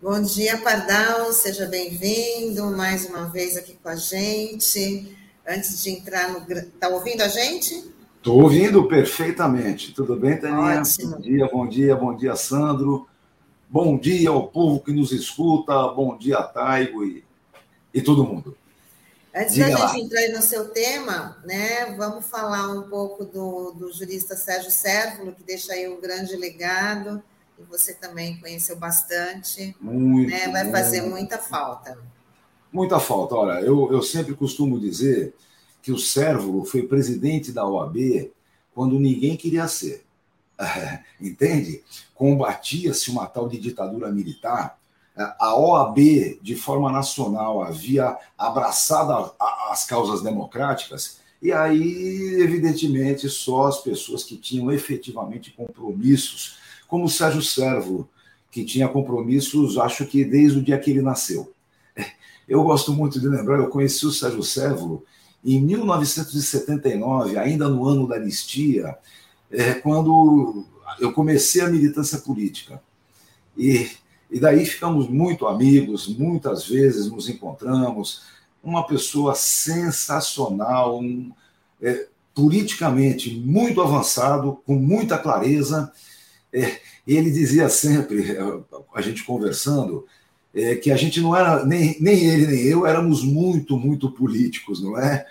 Bom dia, Pardal, seja bem-vindo mais uma vez aqui com a gente. Antes de entrar no. Está ouvindo a gente? Estou ouvindo perfeitamente. Tudo bem, Taninha? Ótimo. Bom dia, bom dia, bom dia, Sandro. Bom dia ao povo que nos escuta. Bom dia, Taigo e, e todo mundo. Antes Diga da lá. gente entrar no seu tema, né, vamos falar um pouco do, do jurista Sérgio Sérvulo, que deixa aí um grande legado e você também conheceu bastante. Muito. Né? Vai fazer muita falta. Muita falta. Olha, eu, eu sempre costumo dizer que o Sérvulo foi presidente da OAB quando ninguém queria ser. Entende? Combatia-se uma tal de ditadura militar. A OAB, de forma nacional, havia abraçado as causas democráticas, e aí, evidentemente, só as pessoas que tinham efetivamente compromissos como o Sérgio Servo, que tinha compromissos, acho que desde o dia que ele nasceu. Eu gosto muito de lembrar, eu conheci o Sérgio Servo em 1979, ainda no ano da anistia, é, quando eu comecei a militância política. E, e daí ficamos muito amigos, muitas vezes nos encontramos. Uma pessoa sensacional, um, é, politicamente muito avançado, com muita clareza é, ele dizia sempre, a gente conversando, é, que a gente não era, nem, nem ele nem eu, éramos muito, muito políticos, não é?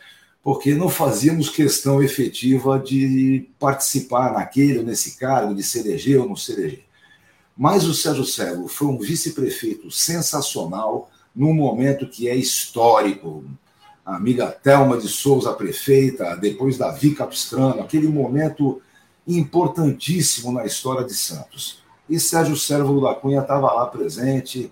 Porque não fazíamos questão efetiva de participar naquele ou nesse cargo, de se eleger ou não se eleger. Mas o Sérgio Servo foi um vice-prefeito sensacional num momento que é histórico. A amiga Thelma de Souza, prefeita, depois Davi Capistrano, aquele momento importantíssimo na história de Santos. E Sérgio Sérvulo da Cunha estava lá presente.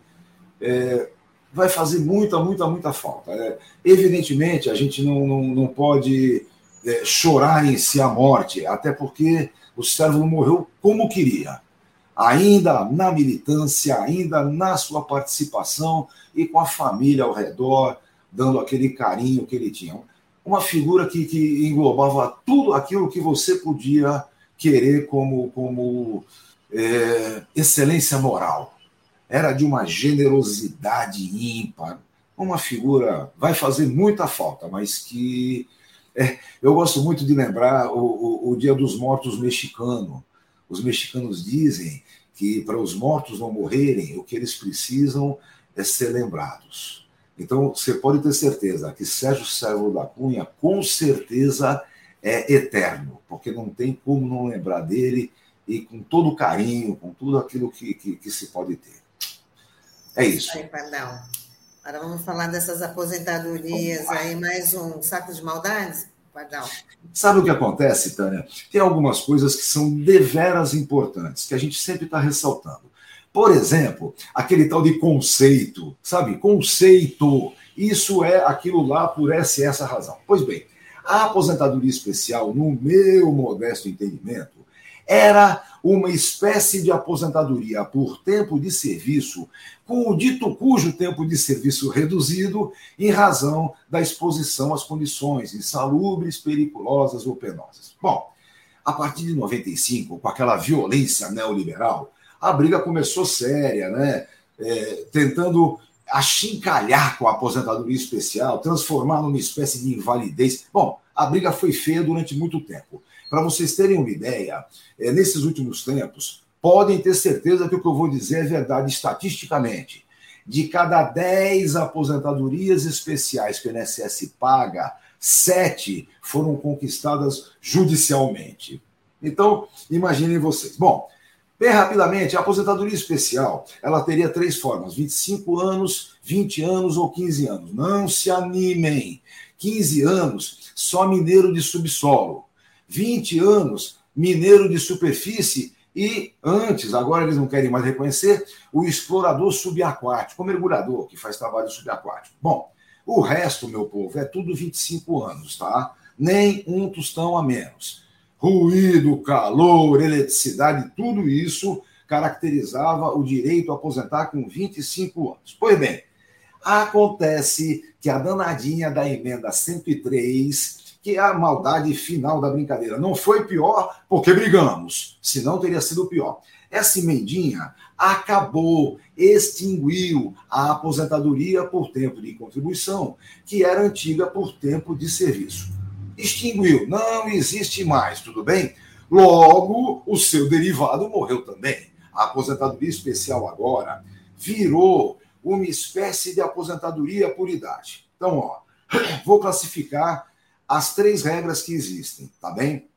É, vai fazer muita, muita, muita falta. É, evidentemente, a gente não, não, não pode é, chorar em si a morte, até porque o Sérvulo morreu como queria. Ainda na militância, ainda na sua participação e com a família ao redor, dando aquele carinho que ele tinha. Uma figura que, que englobava tudo aquilo que você podia querer como, como é, excelência moral. Era de uma generosidade ímpar, uma figura vai fazer muita falta, mas que é, eu gosto muito de lembrar o, o, o, Dia dos Mortos mexicano. Os mexicanos dizem que para os mortos não morrerem, o que eles precisam é ser lembrados. Então, você pode ter certeza que Sérgio Sérvulo da Cunha, com certeza, é eterno, porque não tem como não lembrar dele e com todo carinho, com tudo aquilo que, que, que se pode ter. É isso. Agora vamos falar dessas aposentadorias aí, mais um saco de maldades? Pardal. Sabe o que acontece, Tânia? Tem algumas coisas que são deveras importantes, que a gente sempre está ressaltando. Por exemplo, aquele tal de conceito, sabe? Conceito. Isso é aquilo lá por essa e essa razão. Pois bem, a aposentadoria especial, no meu modesto entendimento, era uma espécie de aposentadoria por tempo de serviço, com o dito cujo tempo de serviço reduzido em razão da exposição às condições insalubres, periculosas ou penosas. Bom, a partir de 95, com aquela violência neoliberal, a briga começou séria, né? É, tentando achincalhar com a aposentadoria especial, transformar numa espécie de invalidez. Bom, a briga foi feia durante muito tempo. Para vocês terem uma ideia, é, nesses últimos tempos, podem ter certeza que o que eu vou dizer é verdade estatisticamente. De cada 10 aposentadorias especiais que o INSS paga, sete foram conquistadas judicialmente. Então, imaginem vocês. Bom, Bem rapidamente, a aposentadoria especial, ela teria três formas: 25 anos, 20 anos ou 15 anos. Não se animem. 15 anos, só mineiro de subsolo. 20 anos, mineiro de superfície e antes, agora eles não querem mais reconhecer, o explorador subaquático, o mergulhador que faz trabalho subaquático. Bom, o resto, meu povo, é tudo 25 anos, tá? Nem um tostão a menos ruído, calor, eletricidade, tudo isso caracterizava o direito a aposentar com 25 anos. Pois bem, acontece que a danadinha da emenda 103, que é a maldade final da brincadeira, não foi pior porque brigamos, senão teria sido pior. Essa emendinha acabou, extinguiu a aposentadoria por tempo de contribuição, que era antiga por tempo de serviço. Extinguiu, não existe mais, tudo bem? Logo, o seu derivado morreu também. A aposentadoria especial agora virou uma espécie de aposentadoria por idade. Então, ó, vou classificar as três regras que existem, tá bem?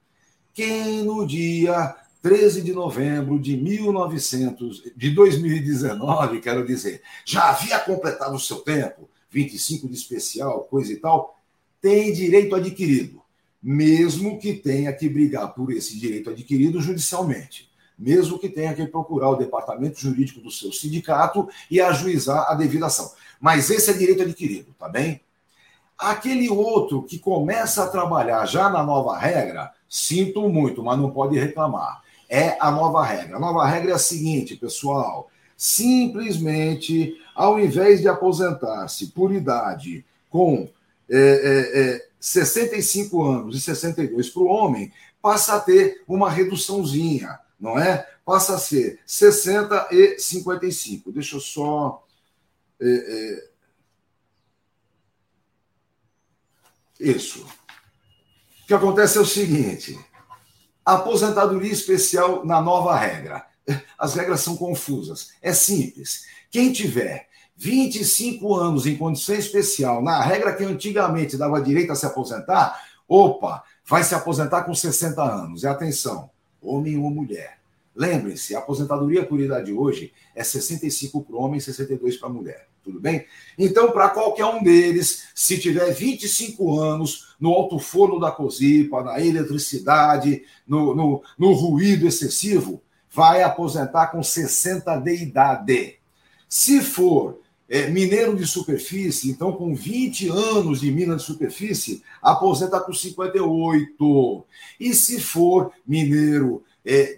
Quem no dia 13 de novembro de 1900, de 2019, quero dizer, já havia completado o seu tempo, 25 de especial, coisa e tal, tem direito adquirido, mesmo que tenha que brigar por esse direito adquirido judicialmente, mesmo que tenha que procurar o departamento jurídico do seu sindicato e ajuizar a devida ação. Mas esse é direito adquirido, tá bem? Aquele outro que começa a trabalhar já na nova regra, sinto muito, mas não pode reclamar é a nova regra. A nova regra é a seguinte, pessoal: simplesmente, ao invés de aposentar-se por idade com é, é, é, 65 anos e 62 para o homem, passa a ter uma reduçãozinha, não é? Passa a ser 60 e 55. Deixa eu só. É, é, isso. O que acontece é o seguinte: Aposentadoria especial na nova regra. As regras são confusas. É simples. Quem tiver 25 anos em condição especial, na regra que antigamente dava direito a se aposentar, opa, vai se aposentar com 60 anos. E atenção, homem ou mulher. Lembrem-se, a aposentadoria por idade hoje é 65 para o homem e 62 para a mulher. Tudo bem? Então, para qualquer um deles, se tiver 25 anos no alto forno da COSIPA, na eletricidade, no, no, no ruído excessivo, vai aposentar com 60 de idade. Se for é, mineiro de superfície, então com 20 anos de mina de superfície, aposenta com 58. E se for mineiro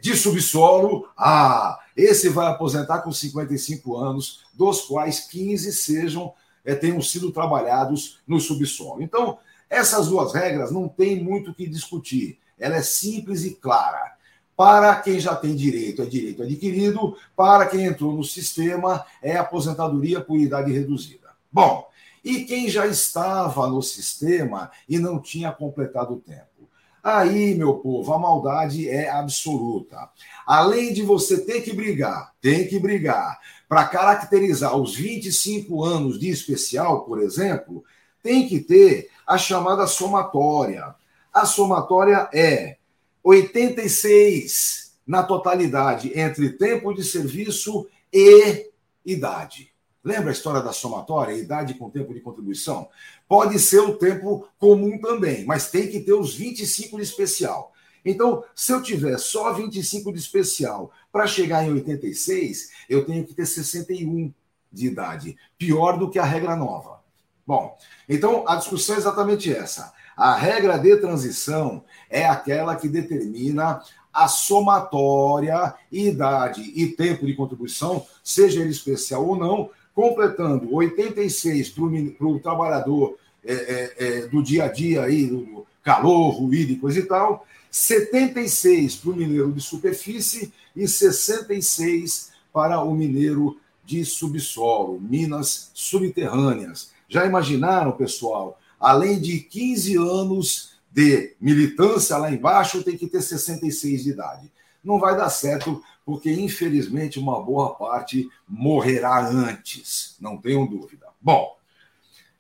de subsolo, ah, esse vai aposentar com 55 anos, dos quais 15 sejam é, tenham sido trabalhados no subsolo. Então, essas duas regras não tem muito o que discutir. Ela é simples e clara. Para quem já tem direito, é direito adquirido. Para quem entrou no sistema, é aposentadoria por idade reduzida. Bom, e quem já estava no sistema e não tinha completado o tempo? Aí, meu povo, a maldade é absoluta. Além de você ter que brigar, tem que brigar para caracterizar os 25 anos de especial, por exemplo, tem que ter a chamada somatória. A somatória é 86 na totalidade entre tempo de serviço e idade. Lembra a história da somatória, idade com tempo de contribuição? Pode ser o tempo comum também, mas tem que ter os 25 de especial. Então, se eu tiver só 25 de especial para chegar em 86, eu tenho que ter 61 de idade. Pior do que a regra nova. Bom, então a discussão é exatamente essa. A regra de transição é aquela que determina a somatória, idade e tempo de contribuição, seja ele especial ou não, completando 86 para o trabalhador é, é, é, do dia a dia, aí, do calor, ruído e coisa e tal, 76 para o mineiro de superfície e 66 para o mineiro de subsolo, minas subterrâneas. Já imaginaram, pessoal? Além de 15 anos de militância lá embaixo, tem que ter 66 de idade. Não vai dar certo porque infelizmente uma boa parte morrerá antes, não tenham dúvida. Bom,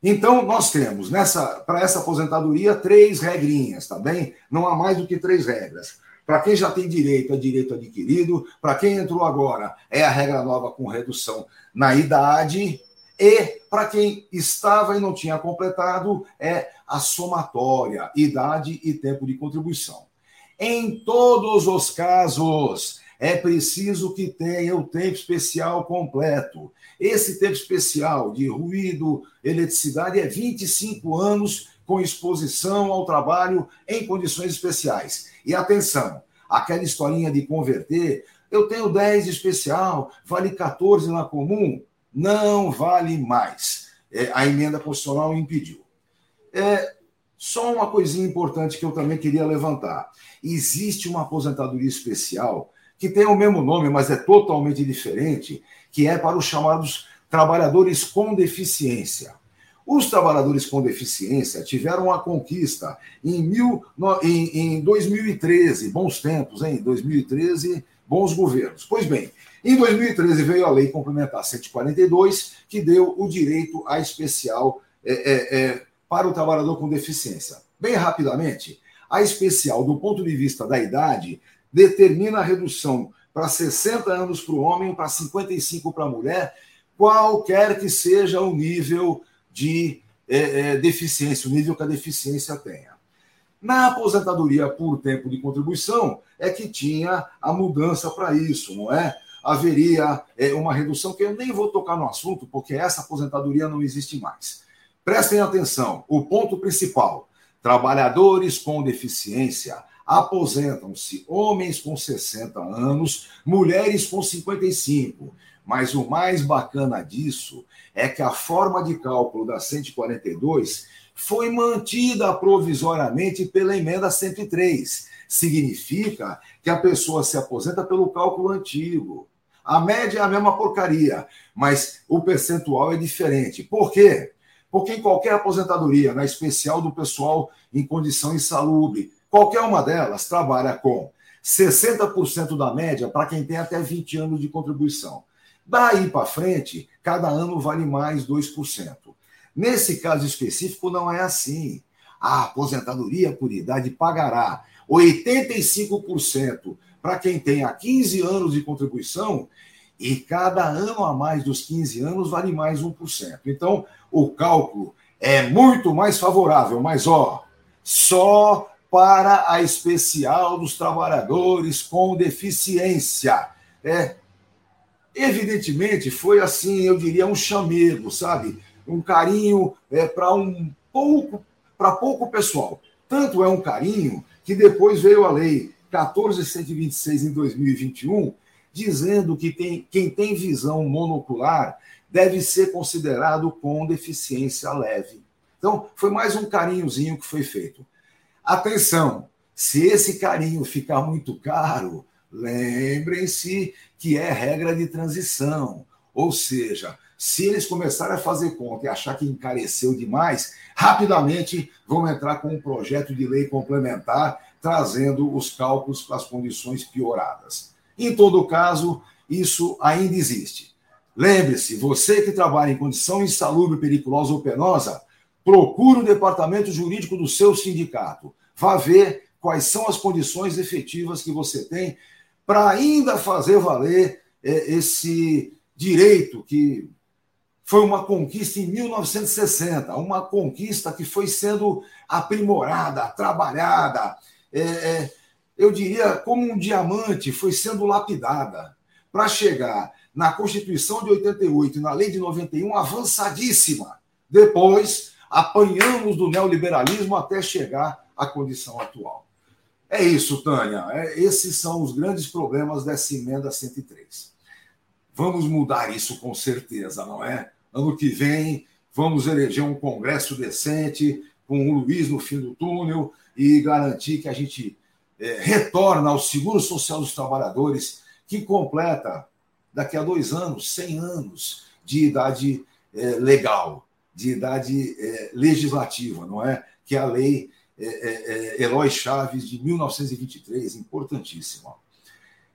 então nós temos nessa para essa aposentadoria três regrinhas, tá bem? Não há mais do que três regras. Para quem já tem direito, é direito adquirido. Para quem entrou agora, é a regra nova com redução na idade. E para quem estava e não tinha completado, é a somatória, idade e tempo de contribuição. Em todos os casos, é preciso que tenha o tempo especial completo. Esse tempo especial de ruído, eletricidade, é 25 anos com exposição ao trabalho em condições especiais. E atenção, aquela historinha de converter eu tenho 10 de especial, vale 14 na comum? Não vale mais. É, a emenda constitucional impediu. É, só uma coisinha importante que eu também queria levantar. Existe uma aposentadoria especial que tem o mesmo nome, mas é totalmente diferente, que é para os chamados trabalhadores com deficiência. Os trabalhadores com deficiência tiveram uma conquista em, mil, em, em 2013, bons tempos, hein? 2013, bons governos. Pois bem, em 2013 veio a lei complementar 142, que deu o direito a especial é, é, é, para o trabalhador com deficiência. Bem rapidamente, a especial, do ponto de vista da idade, determina a redução para 60 anos para o homem, para 55 para a mulher, qualquer que seja o nível de é, é, deficiência, o nível que a deficiência tenha. Na aposentadoria por tempo de contribuição, é que tinha a mudança para isso, não é? Haveria é, uma redução, que eu nem vou tocar no assunto, porque essa aposentadoria não existe mais. Prestem atenção, o ponto principal: trabalhadores com deficiência aposentam-se homens com 60 anos, mulheres com 55. Mas o mais bacana disso é que a forma de cálculo da 142 foi mantida provisoriamente pela emenda 103. Significa que a pessoa se aposenta pelo cálculo antigo. A média é a mesma porcaria, mas o percentual é diferente. Por quê? Porque em qualquer aposentadoria, na especial do pessoal em condição insalubre, qualquer uma delas trabalha com 60% da média para quem tem até 20 anos de contribuição. Daí para frente, cada ano vale mais 2%. Nesse caso específico, não é assim. A aposentadoria por idade pagará 85% para quem tem há 15 anos de contribuição e cada ano a mais dos 15 anos vale mais 1%. Então, o cálculo é muito mais favorável, mas ó, só para a especial dos trabalhadores com deficiência. É, Evidentemente, foi assim, eu diria, um chamego, sabe? Um carinho é, para um pouco, para pouco pessoal. Tanto é um carinho que depois veio a lei 14126 em 2021, dizendo que tem, quem tem visão monocular deve ser considerado com deficiência leve. Então, foi mais um carinhozinho que foi feito. Atenção, se esse carinho ficar muito caro, lembrem-se que é regra de transição. Ou seja, se eles começarem a fazer conta e achar que encareceu demais, rapidamente vão entrar com um projeto de lei complementar, trazendo os cálculos para as condições pioradas. Em todo caso, isso ainda existe. Lembre-se, você que trabalha em condição insalubre, periculosa ou penosa, procure o departamento jurídico do seu sindicato. Vá ver quais são as condições efetivas que você tem para ainda fazer valer é, esse direito que foi uma conquista em 1960, uma conquista que foi sendo aprimorada, trabalhada, é, é, eu diria como um diamante, foi sendo lapidada para chegar na Constituição de 88 e na Lei de 91 avançadíssima. Depois, apanhamos do neoliberalismo até chegar à condição atual. É isso, Tânia. É, esses são os grandes problemas dessa emenda 103. Vamos mudar isso com certeza, não é? Ano que vem, vamos eleger um Congresso decente, com o Luiz no fim do túnel e garantir que a gente é, retorna ao Seguro Social dos Trabalhadores, que completa, daqui a dois anos, 100 anos de idade é, legal, de idade é, legislativa, não é? Que é a lei é, é, é, Eloy Chaves, de 1923, importantíssimo.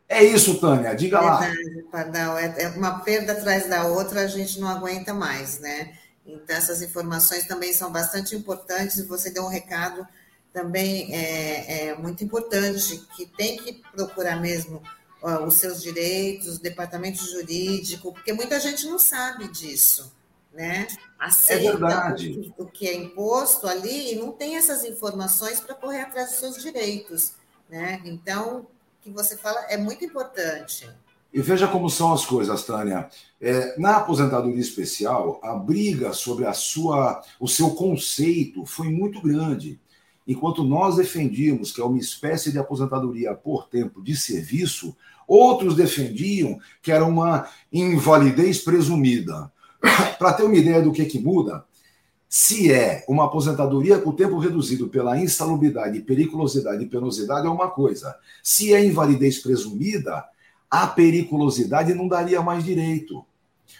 É isso, Tânia, diga lá. Pardal, é, é uma perda atrás da outra, a gente não aguenta mais, né? Então, essas informações também são bastante importantes e você deu um recado também é, é muito importante, que tem que procurar mesmo ó, os seus direitos, o departamento jurídico, porque muita gente não sabe disso né? Aceita é o, o, que é imposto ali e não tem essas informações para correr atrás dos seus direitos, né? Então, o que você fala é muito importante. E veja como são as coisas, Tânia. É, na aposentadoria especial, a briga sobre a sua, o seu conceito foi muito grande. Enquanto nós defendíamos que é uma espécie de aposentadoria por tempo de serviço, Outros defendiam que era uma invalidez presumida. Para ter uma ideia do que, que muda, se é uma aposentadoria com tempo reduzido pela insalubridade, periculosidade e penosidade, é uma coisa. Se é invalidez presumida, a periculosidade não daria mais direito.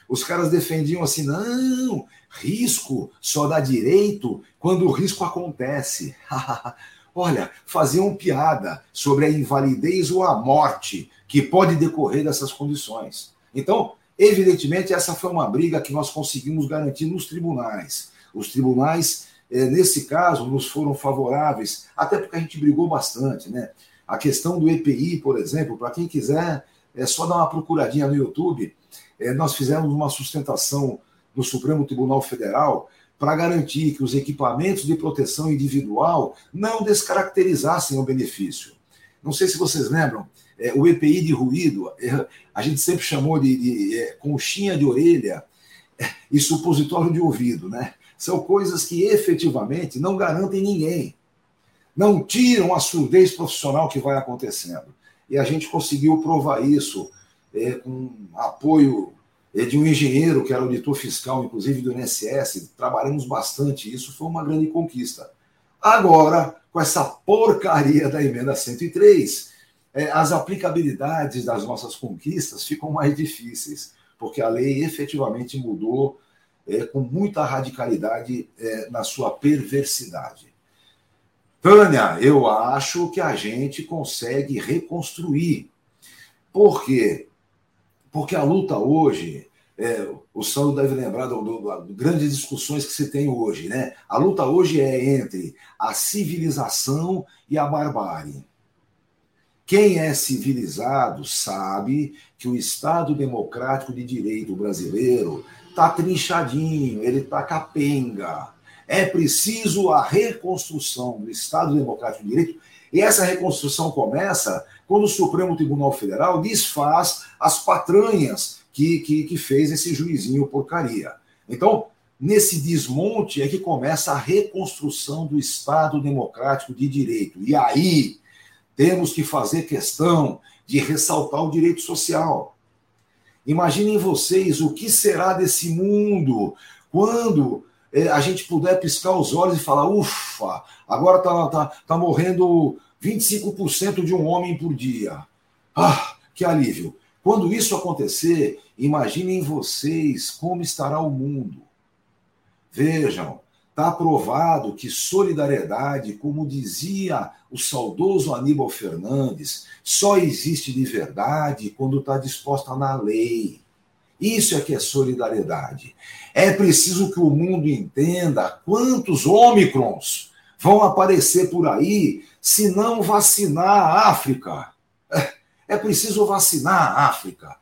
Os caras defendiam assim: não, risco só dá direito quando o risco acontece. Olha, faziam piada sobre a invalidez ou a morte que pode decorrer dessas condições. Então, evidentemente, essa foi uma briga que nós conseguimos garantir nos tribunais. Os tribunais, eh, nesse caso, nos foram favoráveis, até porque a gente brigou bastante, né? A questão do EPI, por exemplo, para quem quiser, é só dar uma procuradinha no YouTube. É, nós fizemos uma sustentação no Supremo Tribunal Federal para garantir que os equipamentos de proteção individual não descaracterizassem o benefício. Não sei se vocês lembram, é, o EPI de ruído, é, a gente sempre chamou de, de é, conchinha de orelha é, e supositório de ouvido, né? São coisas que efetivamente não garantem ninguém, não tiram a surdez profissional que vai acontecendo e a gente conseguiu provar isso é, com apoio é, de um engenheiro que era auditor fiscal, inclusive do INSS, trabalhamos bastante, isso foi uma grande conquista. Agora, com essa porcaria da emenda 103, é, as aplicabilidades das nossas conquistas ficam mais difíceis, porque a lei efetivamente mudou é, com muita radicalidade é, na sua perversidade. Tânia, eu acho que a gente consegue reconstruir. Por quê? Porque a luta hoje, é, o Sandro deve lembrar do, do, grandes discussões que se tem hoje, né? A luta hoje é entre a civilização e a barbárie. Quem é civilizado sabe que o Estado democrático de direito brasileiro está trinchadinho, ele está capenga. É preciso a reconstrução do Estado Democrático de Direito, e essa reconstrução começa quando o Supremo Tribunal Federal desfaz as patranhas que, que, que fez esse juizinho porcaria. Então, nesse desmonte é que começa a reconstrução do Estado Democrático de Direito. E aí temos que fazer questão de ressaltar o direito social. Imaginem vocês o que será desse mundo quando é, a gente puder piscar os olhos e falar, ufa, agora tá, tá, tá morrendo 25% de um homem por dia. Ah, que alívio. Quando isso acontecer, imaginem vocês como estará o mundo. Vejam, está provado que solidariedade, como dizia o saudoso Aníbal Fernandes, só existe de verdade quando está disposta na lei. Isso é que é solidariedade. É preciso que o mundo entenda quantos ômicrons vão aparecer por aí se não vacinar a África. É preciso vacinar a África.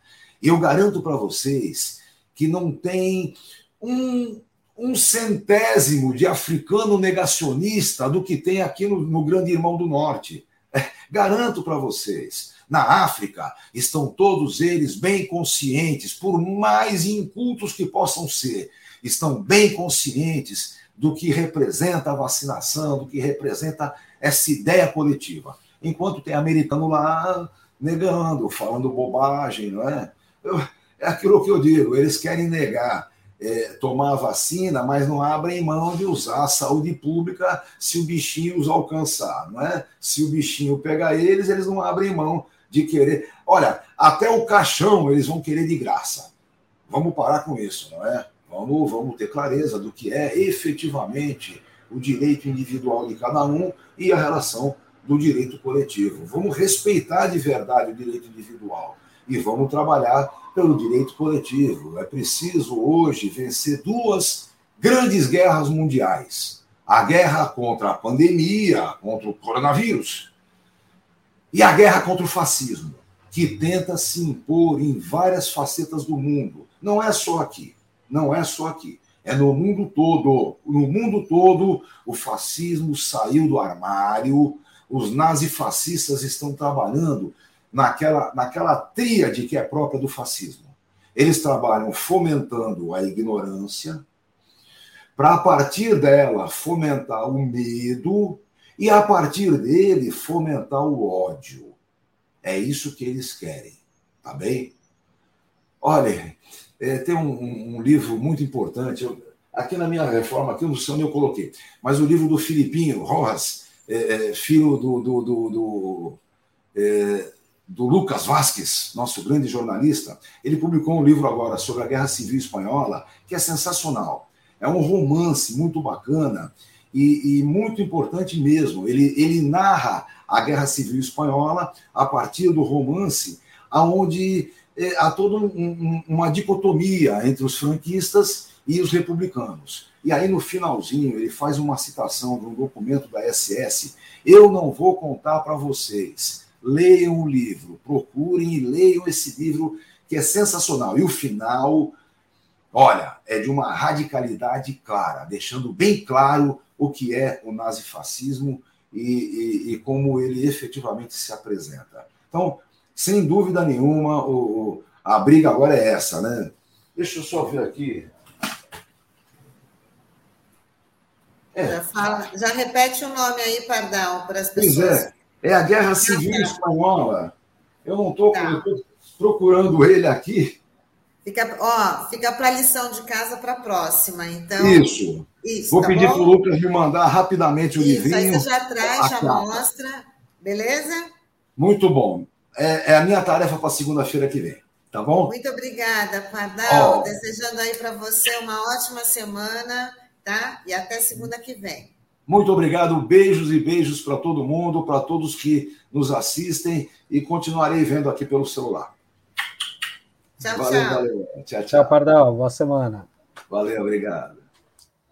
Eu garanto para vocês que não tem um, um centésimo de africano negacionista do que tem aqui no, no Grande Irmão do Norte. É, garanto para vocês na África, estão todos eles bem conscientes, por mais incultos que possam ser, estão bem conscientes do que representa a vacinação, do que representa essa ideia coletiva. Enquanto tem americano lá negando, falando bobagem, não é? Eu, é aquilo que eu digo, eles querem negar é, tomar a vacina, mas não abrem mão de usar a saúde pública se o bichinho os alcançar, não é? Se o bichinho pegar eles, eles não abrem mão de querer. Olha, até o caixão eles vão querer de graça. Vamos parar com isso, não é? Vamos, vamos ter clareza do que é efetivamente o direito individual de cada um e a relação do direito coletivo. Vamos respeitar de verdade o direito individual e vamos trabalhar pelo direito coletivo. É preciso hoje vencer duas grandes guerras mundiais: a guerra contra a pandemia, contra o coronavírus, e a guerra contra o fascismo, que tenta se impor em várias facetas do mundo. Não é só aqui, não é só aqui. É no mundo todo. No mundo todo, o fascismo saiu do armário, os nazifascistas estão trabalhando naquela, naquela tríade que é própria do fascismo. Eles trabalham fomentando a ignorância, para a partir dela fomentar o medo e a partir dele fomentar o ódio. É isso que eles querem, tá bem? Olha, é, tem um, um, livro muito importante. Eu, aqui na minha reforma, aqui no sei eu coloquei, mas o livro do Filipinho Rojas, é, é, filho do, do, do, do, é, do Lucas Vasques, nosso grande jornalista, ele publicou um livro agora sobre a Guerra Civil Espanhola, que é sensacional. É um romance muito bacana e, e, muito importante mesmo. Ele, ele narra a Guerra Civil Espanhola a partir do romance, aonde é, há toda um, um, uma dicotomia entre os franquistas e os republicanos. E aí, no finalzinho, ele faz uma citação de um documento da SS. Eu não vou contar para vocês. Leiam o livro, procurem e leiam esse livro que é sensacional. E o final, olha, é de uma radicalidade clara, deixando bem claro o que é o nazifascismo e, e, e como ele efetivamente se apresenta. Então, sem dúvida nenhuma, o, a briga agora é essa, né? Deixa eu só ver aqui. É. Já, fala, já repete o nome aí, Pardal, para as pessoas. Pois é, é a Guerra Civil Espanhola. Eu não estou tá. procurando ele aqui. Fica, ó, fica para a lição de casa para a próxima, então. Isso. Isso Vou tá pedir para o Lucas me mandar rapidamente o Isso, livrinho. Aí você já traz, já mostra, beleza? Muito bom. É, é a minha tarefa para segunda-feira que vem. Tá bom? Muito obrigada, Pardal. Oh. Desejando aí para você uma ótima semana, tá? E até segunda que vem. Muito obrigado, beijos e beijos para todo mundo, para todos que nos assistem e continuarei vendo aqui pelo celular. Tchau, valeu, tchau. Valeu. Tchau, tchau. Tchau, Pardal. Boa semana. Valeu, obrigado.